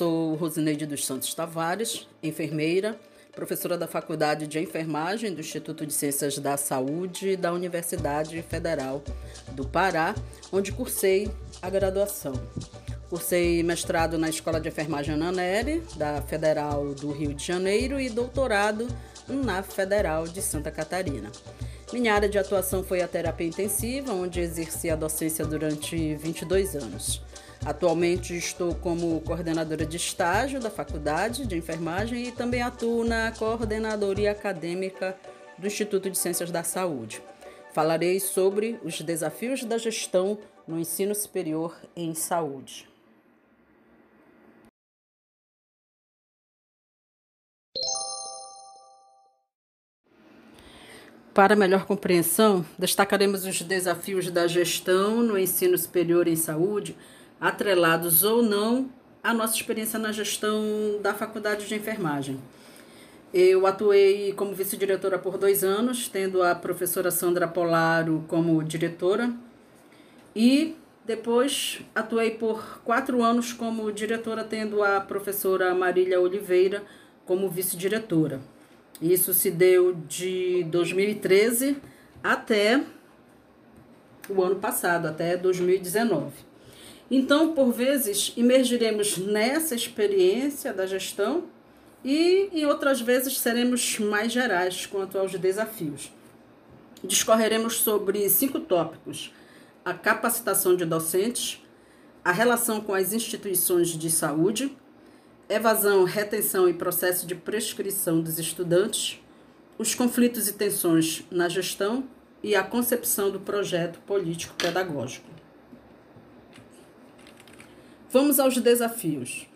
Sou Rosineide dos Santos Tavares, enfermeira, professora da Faculdade de Enfermagem do Instituto de Ciências da Saúde da Universidade Federal do Pará, onde cursei a graduação. Cursei mestrado na Escola de Enfermagem Ananeri, da Federal do Rio de Janeiro, e doutorado na Federal de Santa Catarina. Minha área de atuação foi a terapia intensiva, onde exerci a docência durante 22 anos. Atualmente estou como coordenadora de estágio da Faculdade de Enfermagem e também atuo na coordenadoria acadêmica do Instituto de Ciências da Saúde. Falarei sobre os desafios da gestão no ensino superior em saúde. Para melhor compreensão, destacaremos os desafios da gestão no ensino superior em saúde atrelados ou não à nossa experiência na gestão da faculdade de enfermagem. Eu atuei como vice-diretora por dois anos, tendo a professora Sandra Polaro como diretora, e depois atuei por quatro anos como diretora, tendo a professora Marília Oliveira como vice-diretora. Isso se deu de 2013 até o ano passado, até 2019. Então, por vezes, imergiremos nessa experiência da gestão e, em outras vezes, seremos mais gerais quanto aos desafios. Discorreremos sobre cinco tópicos: a capacitação de docentes, a relação com as instituições de saúde, evasão, retenção e processo de prescrição dos estudantes, os conflitos e tensões na gestão e a concepção do projeto político-pedagógico. Vamos aos desafios.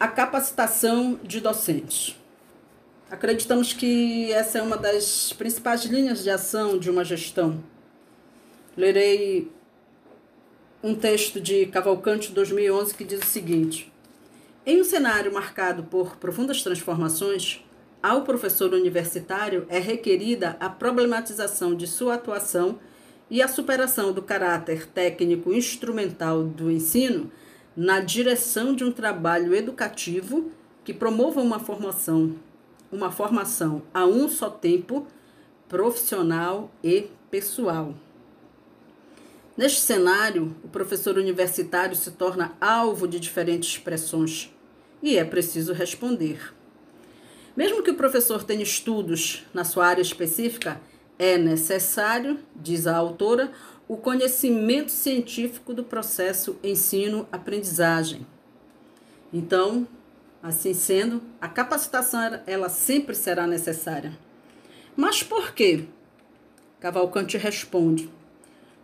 A capacitação de docentes. Acreditamos que essa é uma das principais linhas de ação de uma gestão. Lerei um texto de Cavalcante 2011 que diz o seguinte: Em um cenário marcado por profundas transformações, ao professor universitário é requerida a problematização de sua atuação e a superação do caráter técnico instrumental do ensino na direção de um trabalho educativo que promova uma formação, uma formação a um só tempo profissional e pessoal. Neste cenário, o professor universitário se torna alvo de diferentes pressões e é preciso responder. Mesmo que o professor tenha estudos na sua área específica, é necessário, diz a autora, o conhecimento científico do processo ensino-aprendizagem. Então, assim sendo, a capacitação ela sempre será necessária. Mas por quê? Cavalcante responde: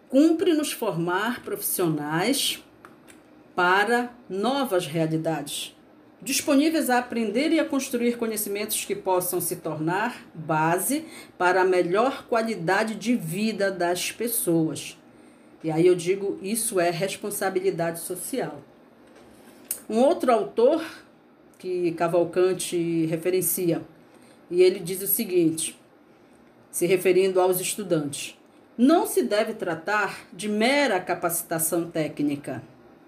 cumpre nos formar profissionais para novas realidades disponíveis a aprender e a construir conhecimentos que possam se tornar base para a melhor qualidade de vida das pessoas. E aí eu digo, isso é responsabilidade social. Um outro autor que Cavalcante referencia, e ele diz o seguinte, se referindo aos estudantes: não se deve tratar de mera capacitação técnica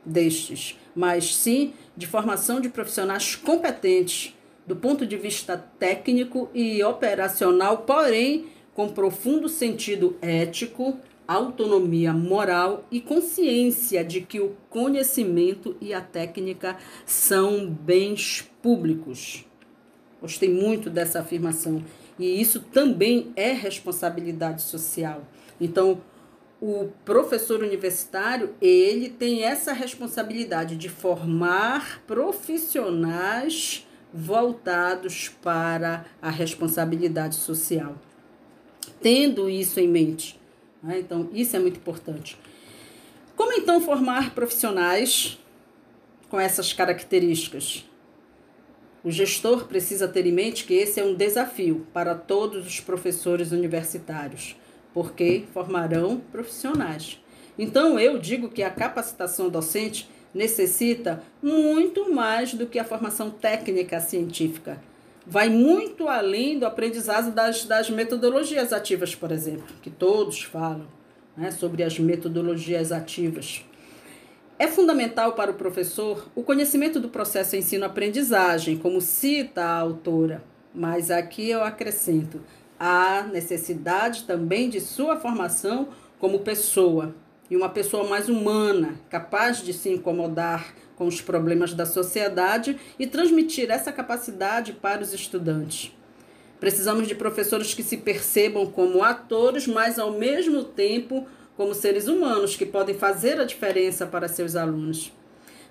destes, mas sim de formação de profissionais competentes do ponto de vista técnico e operacional, porém com profundo sentido ético, autonomia moral e consciência de que o conhecimento e a técnica são bens públicos. Gostei muito dessa afirmação. E isso também é responsabilidade social. Então, o professor universitário, ele tem essa responsabilidade de formar profissionais voltados para a responsabilidade social. Tendo isso em mente, né? então isso é muito importante. Como então formar profissionais com essas características? O gestor precisa ter em mente que esse é um desafio para todos os professores universitários porque formarão profissionais. Então, eu digo que a capacitação docente necessita muito mais do que a formação técnica científica. Vai muito além do aprendizado das, das metodologias ativas, por exemplo, que todos falam né, sobre as metodologias ativas. É fundamental para o professor o conhecimento do processo ensino-aprendizagem, como cita a autora, mas aqui eu acrescento a necessidade também de sua formação como pessoa e uma pessoa mais humana, capaz de se incomodar com os problemas da sociedade e transmitir essa capacidade para os estudantes. Precisamos de professores que se percebam como atores, mas ao mesmo tempo como seres humanos que podem fazer a diferença para seus alunos.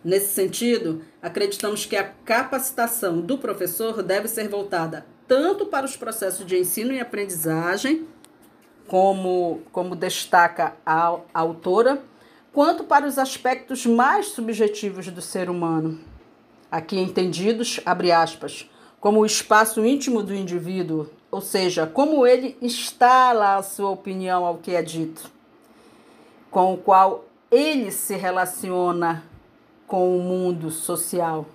Nesse sentido, acreditamos que a capacitação do professor deve ser voltada tanto para os processos de ensino e aprendizagem, como, como destaca a, a autora, quanto para os aspectos mais subjetivos do ser humano, aqui entendidos, abre aspas, como o espaço íntimo do indivíduo, ou seja, como ele instala a sua opinião ao que é dito, com o qual ele se relaciona com o mundo social,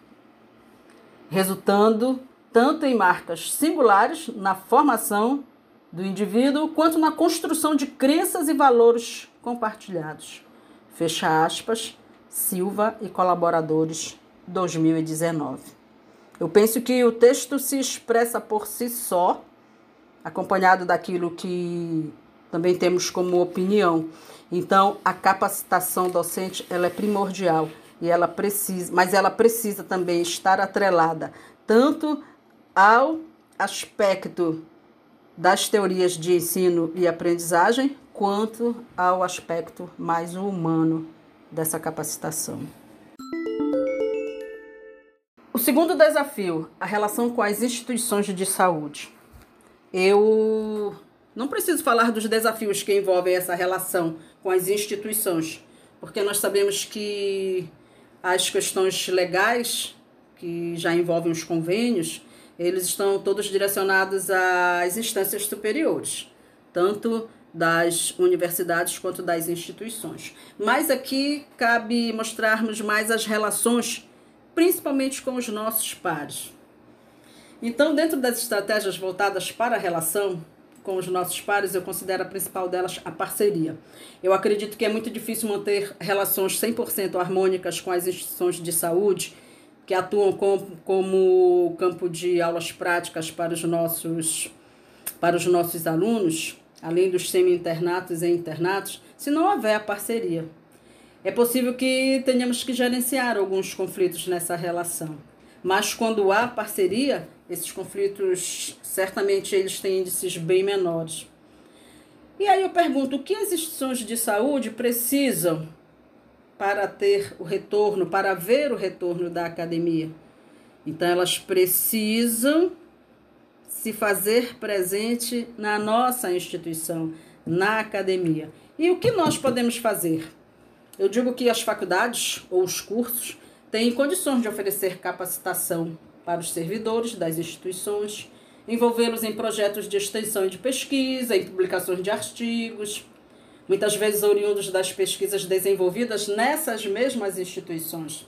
resultando tanto em marcas singulares na formação do indivíduo, quanto na construção de crenças e valores compartilhados. Fecha aspas, Silva e colaboradores 2019. Eu penso que o texto se expressa por si só, acompanhado daquilo que também temos como opinião. Então, a capacitação docente ela é primordial e ela precisa, mas ela precisa também estar atrelada tanto ao aspecto das teorias de ensino e aprendizagem, quanto ao aspecto mais humano dessa capacitação. O segundo desafio, a relação com as instituições de saúde. Eu não preciso falar dos desafios que envolvem essa relação com as instituições, porque nós sabemos que as questões legais que já envolvem os convênios, eles estão todos direcionados às instâncias superiores, tanto das universidades quanto das instituições. Mas aqui cabe mostrarmos mais as relações principalmente com os nossos pares. Então, dentro das estratégias voltadas para a relação com os nossos pares, eu considero a principal delas a parceria. Eu acredito que é muito difícil manter relações 100% harmônicas com as instituições de saúde, que atuam com, como campo de aulas práticas para os nossos, para os nossos alunos, além dos semi-internatos e internatos, se não houver parceria. É possível que tenhamos que gerenciar alguns conflitos nessa relação. Mas quando há parceria, esses conflitos certamente eles têm índices bem menores. E aí eu pergunto, o que as instituições de saúde precisam para ter o retorno, para ver o retorno da academia? Então elas precisam se fazer presente na nossa instituição, na academia. E o que nós podemos fazer? Eu digo que as faculdades ou os cursos têm condições de oferecer capacitação para os servidores das instituições, envolvê-los em projetos de extensão e de pesquisa, em publicações de artigos, muitas vezes oriundos das pesquisas desenvolvidas nessas mesmas instituições.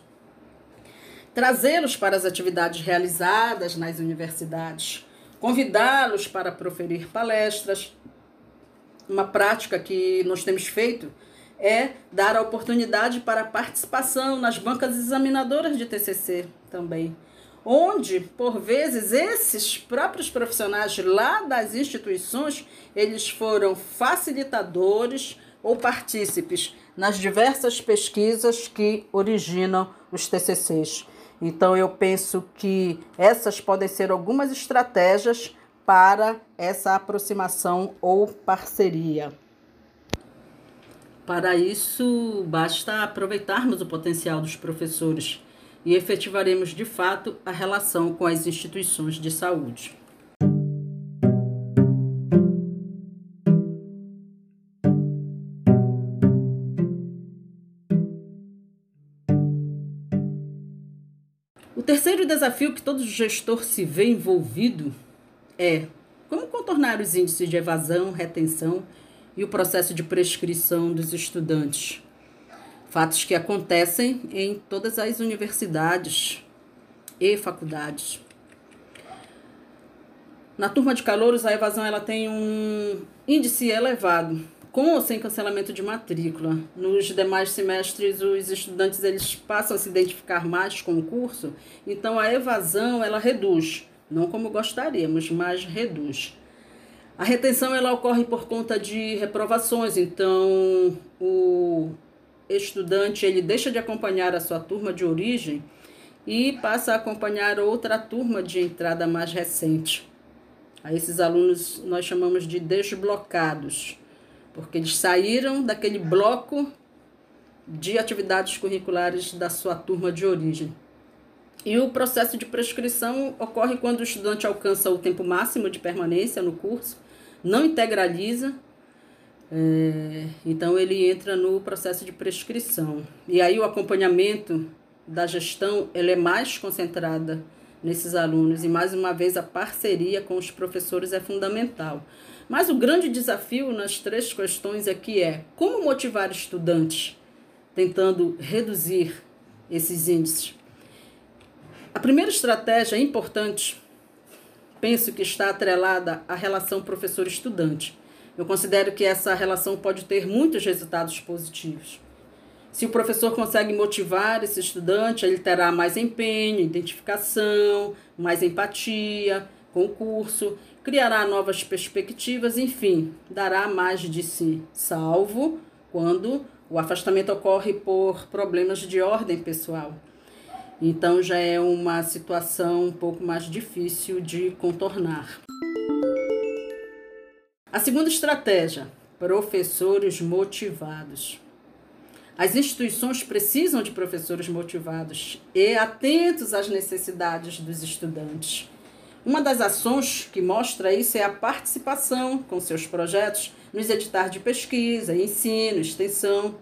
Trazê-los para as atividades realizadas nas universidades, convidá-los para proferir palestras, uma prática que nós temos feito é dar a oportunidade para participação nas bancas examinadoras de TCC também, onde, por vezes, esses próprios profissionais lá das instituições, eles foram facilitadores ou partícipes nas diversas pesquisas que originam os TCCs. Então, eu penso que essas podem ser algumas estratégias para essa aproximação ou parceria. Para isso, basta aproveitarmos o potencial dos professores e efetivaremos de fato a relação com as instituições de saúde. O terceiro desafio que todo gestor se vê envolvido é como contornar os índices de evasão, retenção e o processo de prescrição dos estudantes. Fatos que acontecem em todas as universidades e faculdades. Na turma de calouros, a evasão ela tem um índice elevado, com ou sem cancelamento de matrícula. Nos demais semestres, os estudantes eles passam a se identificar mais com o curso, então a evasão ela reduz, não como gostaríamos, mas reduz. A retenção ela ocorre por conta de reprovações, então o estudante ele deixa de acompanhar a sua turma de origem e passa a acompanhar outra turma de entrada mais recente. A esses alunos nós chamamos de desblocados, porque eles saíram daquele bloco de atividades curriculares da sua turma de origem. E o processo de prescrição ocorre quando o estudante alcança o tempo máximo de permanência no curso, não integraliza, é, então ele entra no processo de prescrição. E aí o acompanhamento da gestão é mais concentrada nesses alunos e mais uma vez a parceria com os professores é fundamental. Mas o grande desafio nas três questões aqui é como motivar estudantes tentando reduzir esses índices. A primeira estratégia importante, penso que está atrelada à relação professor-estudante. Eu considero que essa relação pode ter muitos resultados positivos. Se o professor consegue motivar esse estudante, ele terá mais empenho, identificação, mais empatia com o curso, criará novas perspectivas, enfim, dará mais de si, salvo quando o afastamento ocorre por problemas de ordem pessoal. Então já é uma situação um pouco mais difícil de contornar. A segunda estratégia: professores motivados. As instituições precisam de professores motivados e atentos às necessidades dos estudantes. Uma das ações que mostra isso é a participação com seus projetos nos editais de pesquisa, ensino, extensão.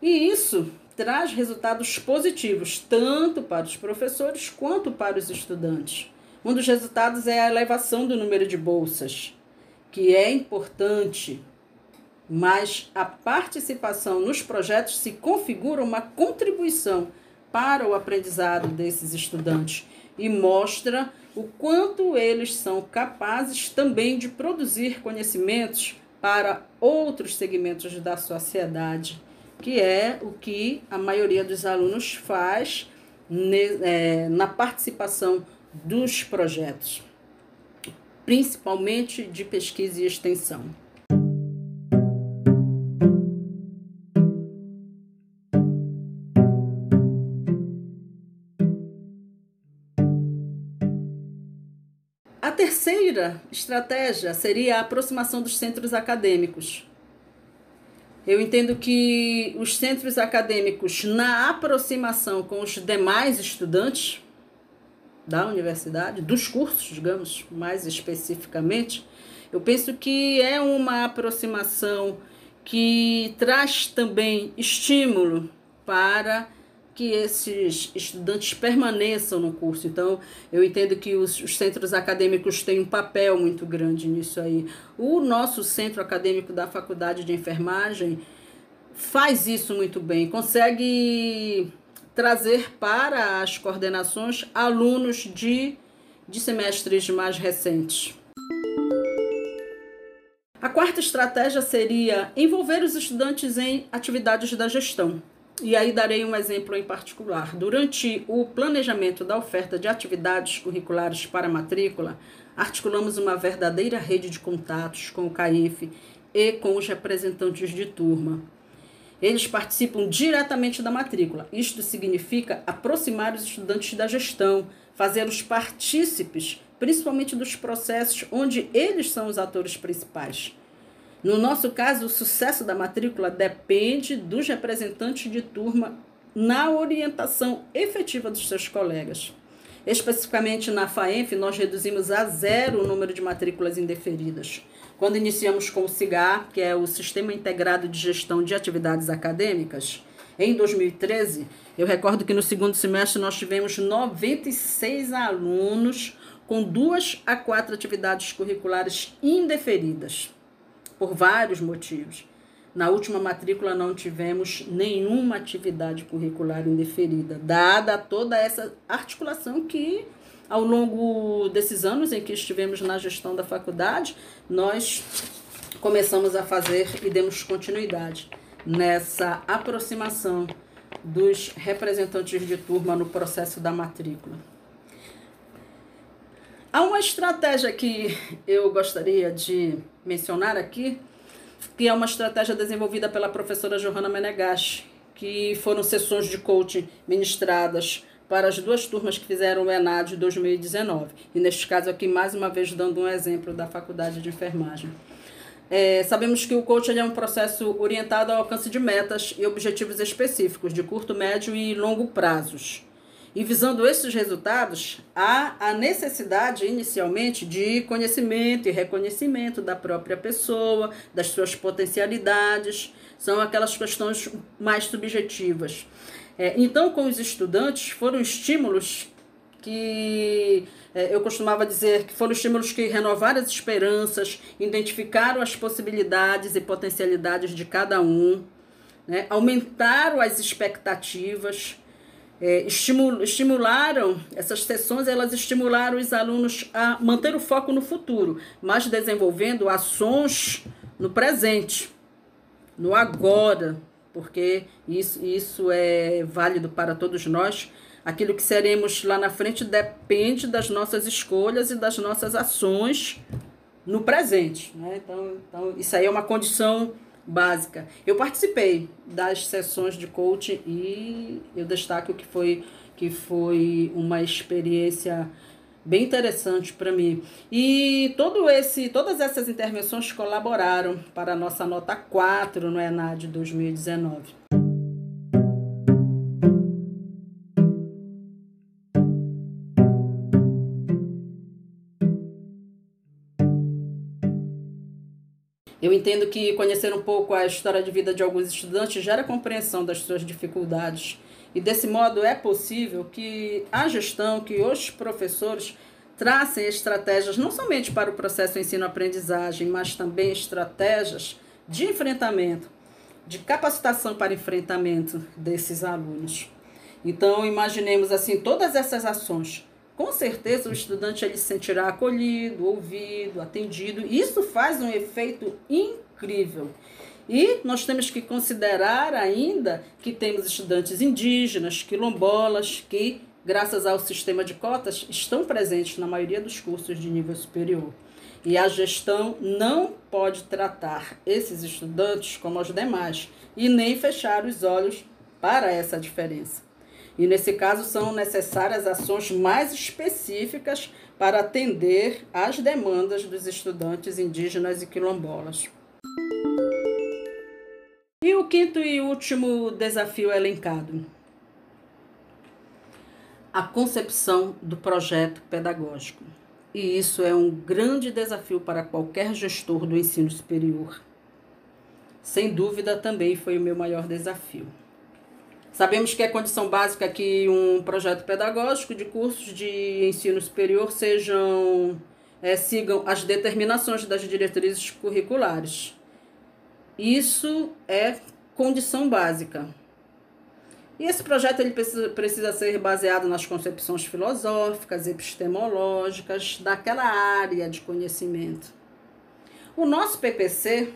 E isso traz resultados positivos tanto para os professores quanto para os estudantes. Um dos resultados é a elevação do número de bolsas, que é importante mas a participação nos projetos se configura uma contribuição para o aprendizado desses estudantes e mostra o quanto eles são capazes também de produzir conhecimentos para outros segmentos da sociedade, que é o que a maioria dos alunos faz é, na participação dos projetos, principalmente de pesquisa e extensão. terceira estratégia seria a aproximação dos centros acadêmicos. Eu entendo que os centros acadêmicos, na aproximação com os demais estudantes da universidade, dos cursos, digamos, mais especificamente, eu penso que é uma aproximação que traz também estímulo para que esses estudantes permaneçam no curso. Então, eu entendo que os, os, centros acadêmicos têm um papel muito grande nisso aí. O nosso centro acadêmico da Faculdade de Enfermagem faz isso muito bem, consegue trazer para as coordenações alunos de, de semestres mais recentes. A quarta estratégia seria envolver os estudantes em atividades da gestão. E aí darei um exemplo em particular. Durante o planejamento da oferta de atividades curriculares para matrícula, articulamos uma verdadeira rede de contatos com o CAIF e com os representantes de turma. Eles participam diretamente da matrícula. Isto significa aproximar os estudantes da gestão, fazê-los partícipes, principalmente dos processos onde eles são os atores principais. No nosso caso, o sucesso da matrícula depende dos representantes de turma na orientação efetiva dos seus colegas. Especificamente na FAENF, nós reduzimos a zero o número de matrículas indeferidas. Quando iniciamos com o SIGAR, que é o Sistema Integrado de Gestão de Atividades Acadêmicas, em 2013, eu recordo que no segundo semestre nós tivemos 96 alunos com duas a quatro atividades curriculares indeferidas por vários motivos. Na última matrícula não tivemos nenhuma atividade curricular indeferida, dada toda essa articulação que ao longo desses anos em que estivemos na gestão da faculdade, nós começamos a fazer e demos continuidade nessa aproximação dos representantes de turma no processo da matrícula. Há uma estratégia que eu gostaria de mencionar aqui, que é uma estratégia desenvolvida pela professora Johanna Menegashi, que foram sessões de coaching ministradas para as duas turmas que fizeram o ENAD 2019. E neste caso aqui, mais uma vez, dando um exemplo da Faculdade de Enfermagem. É, sabemos que o coaching é um processo orientado ao alcance de metas e objetivos específicos, de curto, médio e longo prazos. E visando esses resultados, há a necessidade, inicialmente, de conhecimento e reconhecimento da própria pessoa, das suas potencialidades, são aquelas questões mais subjetivas. É, então, com os estudantes, foram estímulos que é, eu costumava dizer que foram estímulos que renovaram as esperanças, identificaram as possibilidades e potencialidades de cada um, né, aumentaram as expectativas é, estimularam, essas sessões elas estimularam os alunos a manter o foco no futuro, mas desenvolvendo ações no presente, no agora, porque isso, isso é válido para todos nós. Aquilo que seremos lá na frente depende das nossas escolhas e das nossas ações no presente. Né? Então, então, isso aí é uma condição básica. Eu participei das sessões de coaching e eu destaco que foi que foi uma experiência bem interessante para mim. E todo esse, todas essas intervenções colaboraram para a nossa nota 4 no ENAD 2019. Eu entendo que conhecer um pouco a história de vida de alguns estudantes gera compreensão das suas dificuldades. E desse modo é possível que a gestão, que os professores tracem estratégias não somente para o processo ensino-aprendizagem, mas também estratégias de enfrentamento, de capacitação para enfrentamento desses alunos. Então, imaginemos assim todas essas ações com certeza o estudante ele se sentirá acolhido, ouvido, atendido. Isso faz um efeito incrível. E nós temos que considerar ainda que temos estudantes indígenas, quilombolas, que, graças ao sistema de cotas, estão presentes na maioria dos cursos de nível superior. E a gestão não pode tratar esses estudantes como os demais e nem fechar os olhos para essa diferença. E nesse caso são necessárias ações mais específicas para atender às demandas dos estudantes indígenas e quilombolas. E o quinto e último desafio elencado: a concepção do projeto pedagógico. E isso é um grande desafio para qualquer gestor do ensino superior. Sem dúvida, também foi o meu maior desafio. Sabemos que é condição básica que um projeto pedagógico de cursos de ensino superior sejam é, sigam as determinações das diretrizes curriculares. Isso é condição básica. E esse projeto ele precisa, precisa ser baseado nas concepções filosóficas, epistemológicas daquela área de conhecimento. O nosso PPC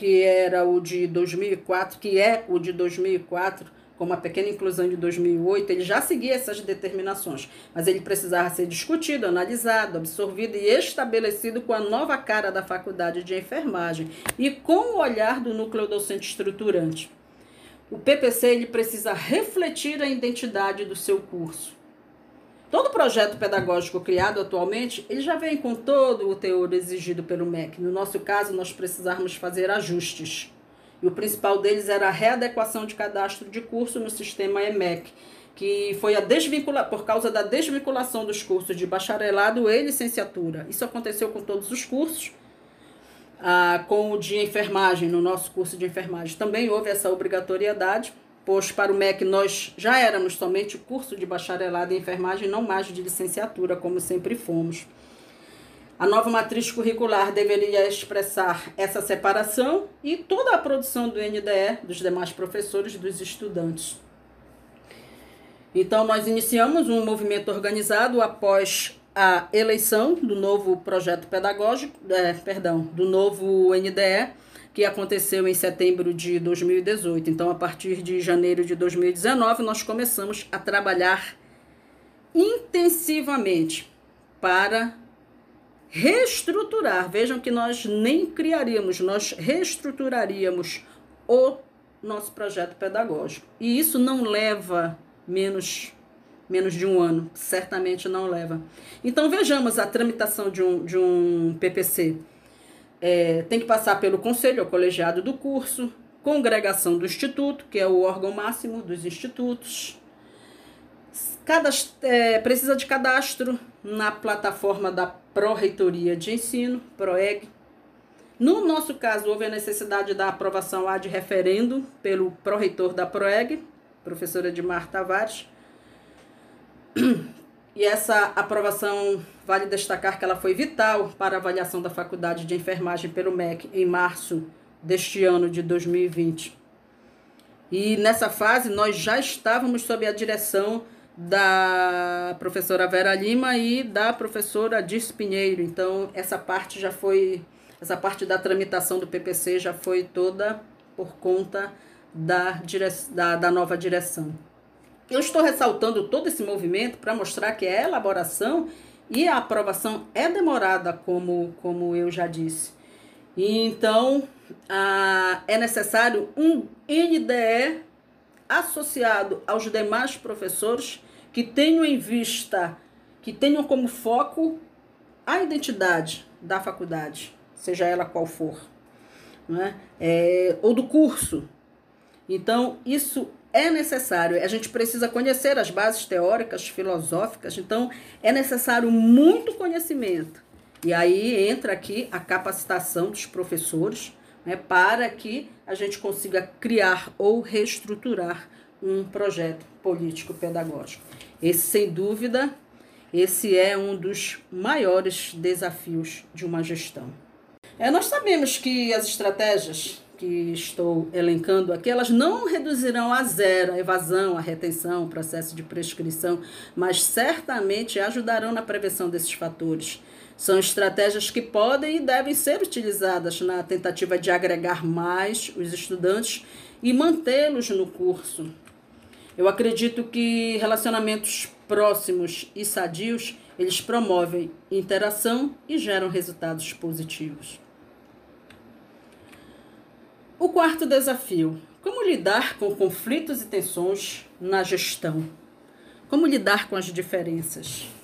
que era o de 2004, que é o de 2004, com uma pequena inclusão de 2008, ele já seguia essas determinações, mas ele precisava ser discutido, analisado, absorvido e estabelecido com a nova cara da faculdade de enfermagem e com o olhar do núcleo docente estruturante. O PPC ele precisa refletir a identidade do seu curso. Todo projeto pedagógico criado atualmente, ele já vem com todo o teor exigido pelo MEC. No nosso caso, nós precisarmos fazer ajustes. E o principal deles era a readequação de cadastro de curso no sistema EMEC, que foi a desvincula por causa da desvinculação dos cursos de bacharelado e licenciatura. Isso aconteceu com todos os cursos. Ah, com o de enfermagem, no nosso curso de enfermagem, também houve essa obrigatoriedade pois para o MEC nós já éramos somente curso de bacharelado em enfermagem, não mais de licenciatura, como sempre fomos. A nova matriz curricular deveria expressar essa separação e toda a produção do NDE, dos demais professores dos estudantes. Então, nós iniciamos um movimento organizado após a eleição do novo projeto pedagógico, é, perdão, do novo NDE, que aconteceu em setembro de 2018. Então, a partir de janeiro de 2019, nós começamos a trabalhar intensivamente para reestruturar. Vejam que nós nem criaríamos, nós reestruturaríamos o nosso projeto pedagógico. E isso não leva menos menos de um ano, certamente não leva. Então vejamos a tramitação de um, de um PPC. É, tem que passar pelo conselho, o colegiado do curso, congregação do instituto, que é o órgão máximo dos institutos. É, precisa de cadastro na plataforma da Pró-Reitoria de Ensino, PROEG. No nosso caso, houve a necessidade da aprovação ad referendo pelo pró-reitor da PROEG, professora Edmar Tavares, e essa aprovação vale destacar que ela foi vital para a avaliação da Faculdade de Enfermagem pelo MEC em março deste ano de 2020. E nessa fase nós já estávamos sob a direção da professora Vera Lima e da professora Dis Pinheiro. Então essa parte já foi essa parte da tramitação do PPC já foi toda por conta da, dire... da, da nova direção. Eu estou ressaltando todo esse movimento para mostrar que a elaboração e a aprovação é demorada, como, como eu já disse. Então, ah, é necessário um NDE associado aos demais professores que tenham em vista, que tenham como foco a identidade da faculdade, seja ela qual for, né? É, ou do curso. Então, isso é necessário, a gente precisa conhecer as bases teóricas, filosóficas, então é necessário muito conhecimento. E aí entra aqui a capacitação dos professores né, para que a gente consiga criar ou reestruturar um projeto político-pedagógico. Esse, sem dúvida, esse é um dos maiores desafios de uma gestão. É, nós sabemos que as estratégias que estou elencando aqui, elas não reduzirão a zero a evasão, a retenção, o processo de prescrição, mas certamente ajudarão na prevenção desses fatores. São estratégias que podem e devem ser utilizadas na tentativa de agregar mais os estudantes e mantê-los no curso. Eu acredito que relacionamentos próximos e sadios, eles promovem interação e geram resultados positivos. O quarto desafio: como lidar com conflitos e tensões na gestão? Como lidar com as diferenças?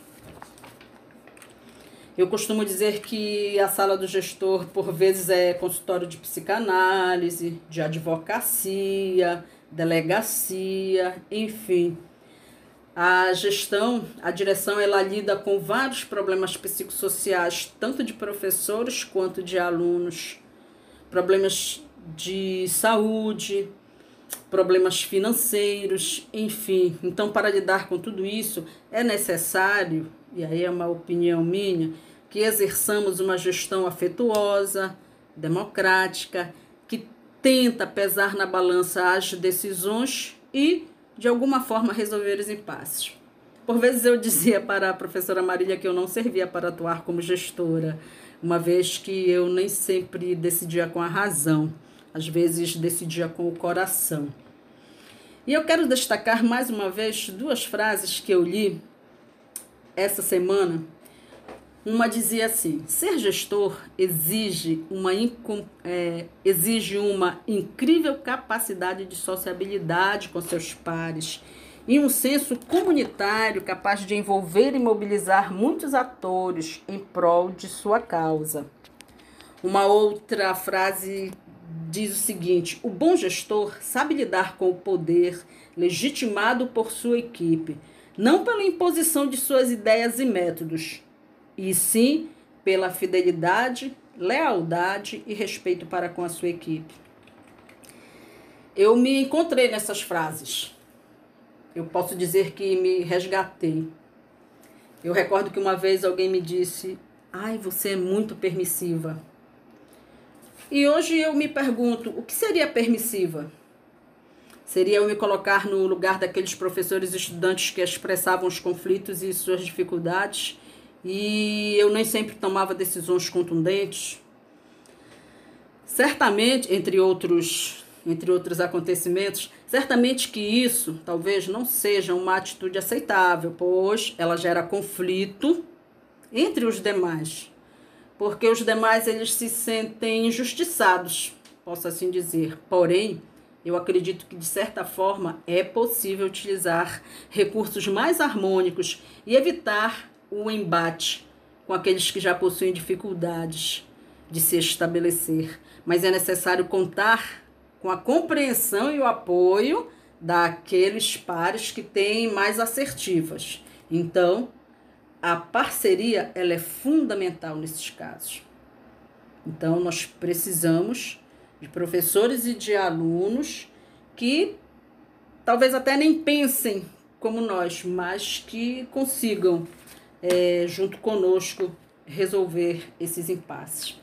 Eu costumo dizer que a sala do gestor, por vezes, é consultório de psicanálise, de advocacia, delegacia, enfim. A gestão, a direção, ela lida com vários problemas psicossociais, tanto de professores quanto de alunos, problemas de saúde, problemas financeiros, enfim. Então, para lidar com tudo isso, é necessário, e aí é uma opinião minha, que exerçamos uma gestão afetuosa, democrática, que tenta pesar na balança as decisões e, de alguma forma, resolver os impasses. Por vezes eu dizia para a professora Marília que eu não servia para atuar como gestora, uma vez que eu nem sempre decidia com a razão às vezes decidia com o coração. E eu quero destacar mais uma vez duas frases que eu li essa semana. Uma dizia assim: ser gestor exige uma, é, exige uma incrível capacidade de sociabilidade com seus pares e um senso comunitário capaz de envolver e mobilizar muitos atores em prol de sua causa. Uma outra frase diz o seguinte: o bom gestor sabe lidar com o poder legitimado por sua equipe, não pela imposição de suas ideias e métodos, e sim pela fidelidade, lealdade e respeito para com a sua equipe. Eu me encontrei nessas frases. Eu posso dizer que me resgatei. Eu recordo que uma vez alguém me disse: "Ai, você é muito permissiva". E hoje eu me pergunto, o que seria permissiva? Seria eu me colocar no lugar daqueles professores e estudantes que expressavam os conflitos e suas dificuldades e eu nem sempre tomava decisões contundentes. Certamente, entre outros, entre outros acontecimentos, certamente que isso talvez não seja uma atitude aceitável, pois ela gera conflito entre os demais, porque os demais eles se sentem injustiçados, posso assim dizer. Porém, eu acredito que de certa forma é possível utilizar recursos mais harmônicos e evitar o embate com aqueles que já possuem dificuldades de se estabelecer. Mas é necessário contar com a compreensão e o apoio daqueles pares que têm mais assertivas. Então, a parceria ela é fundamental nesses casos. Então, nós precisamos de professores e de alunos que talvez até nem pensem como nós, mas que consigam é, junto conosco, resolver esses impasses.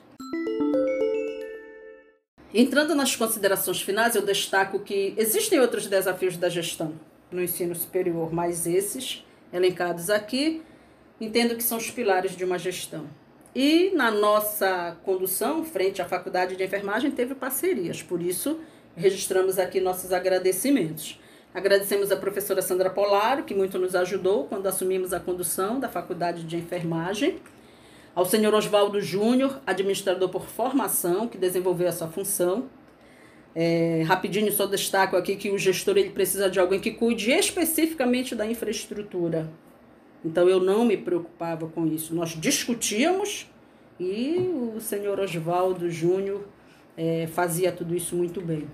Entrando nas considerações finais, eu destaco que existem outros desafios da gestão no ensino superior, mas esses, elencados aqui, entendo que são os pilares de uma gestão. E na nossa condução, frente à Faculdade de Enfermagem, teve parcerias, por isso registramos aqui nossos agradecimentos. Agradecemos a professora Sandra Polaro, que muito nos ajudou quando assumimos a condução da Faculdade de Enfermagem. Ao senhor Oswaldo Júnior, administrador por formação, que desenvolveu essa função. É, rapidinho, só destaco aqui que o gestor ele precisa de alguém que cuide especificamente da infraestrutura. Então eu não me preocupava com isso. Nós discutíamos e o senhor Oswaldo Júnior é, fazia tudo isso muito bem.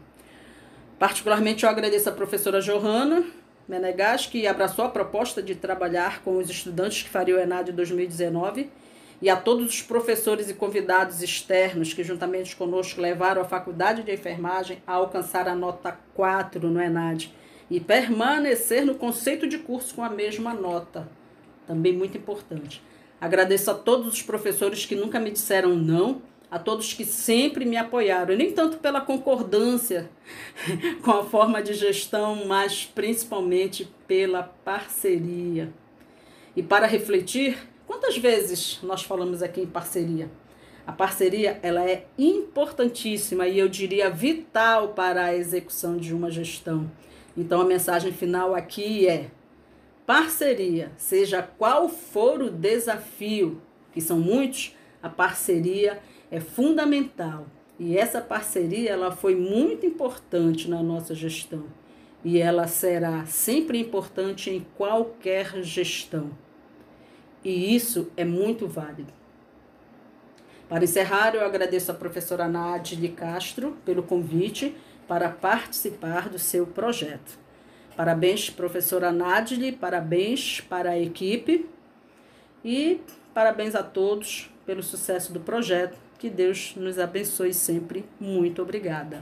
Particularmente eu agradeço a professora Johanna Menegas, que abraçou a proposta de trabalhar com os estudantes que fariam o ENAD 2019 e a todos os professores e convidados externos que juntamente conosco levaram a Faculdade de Enfermagem a alcançar a nota 4 no ENAD e permanecer no conceito de curso com a mesma nota. Também muito importante. Agradeço a todos os professores que nunca me disseram não a todos que sempre me apoiaram, nem tanto pela concordância com a forma de gestão, mas principalmente pela parceria. E para refletir, quantas vezes nós falamos aqui em parceria? A parceria ela é importantíssima e eu diria vital para a execução de uma gestão. Então a mensagem final aqui é: parceria, seja qual for o desafio, que são muitos, a parceria é fundamental. E essa parceria ela foi muito importante na nossa gestão. E ela será sempre importante em qualquer gestão. E isso é muito válido. Para encerrar, eu agradeço a professora Nádia Castro pelo convite para participar do seu projeto. Parabéns, professora Nádia, parabéns para a equipe e parabéns a todos pelo sucesso do projeto que Deus nos abençoe sempre. Muito obrigada.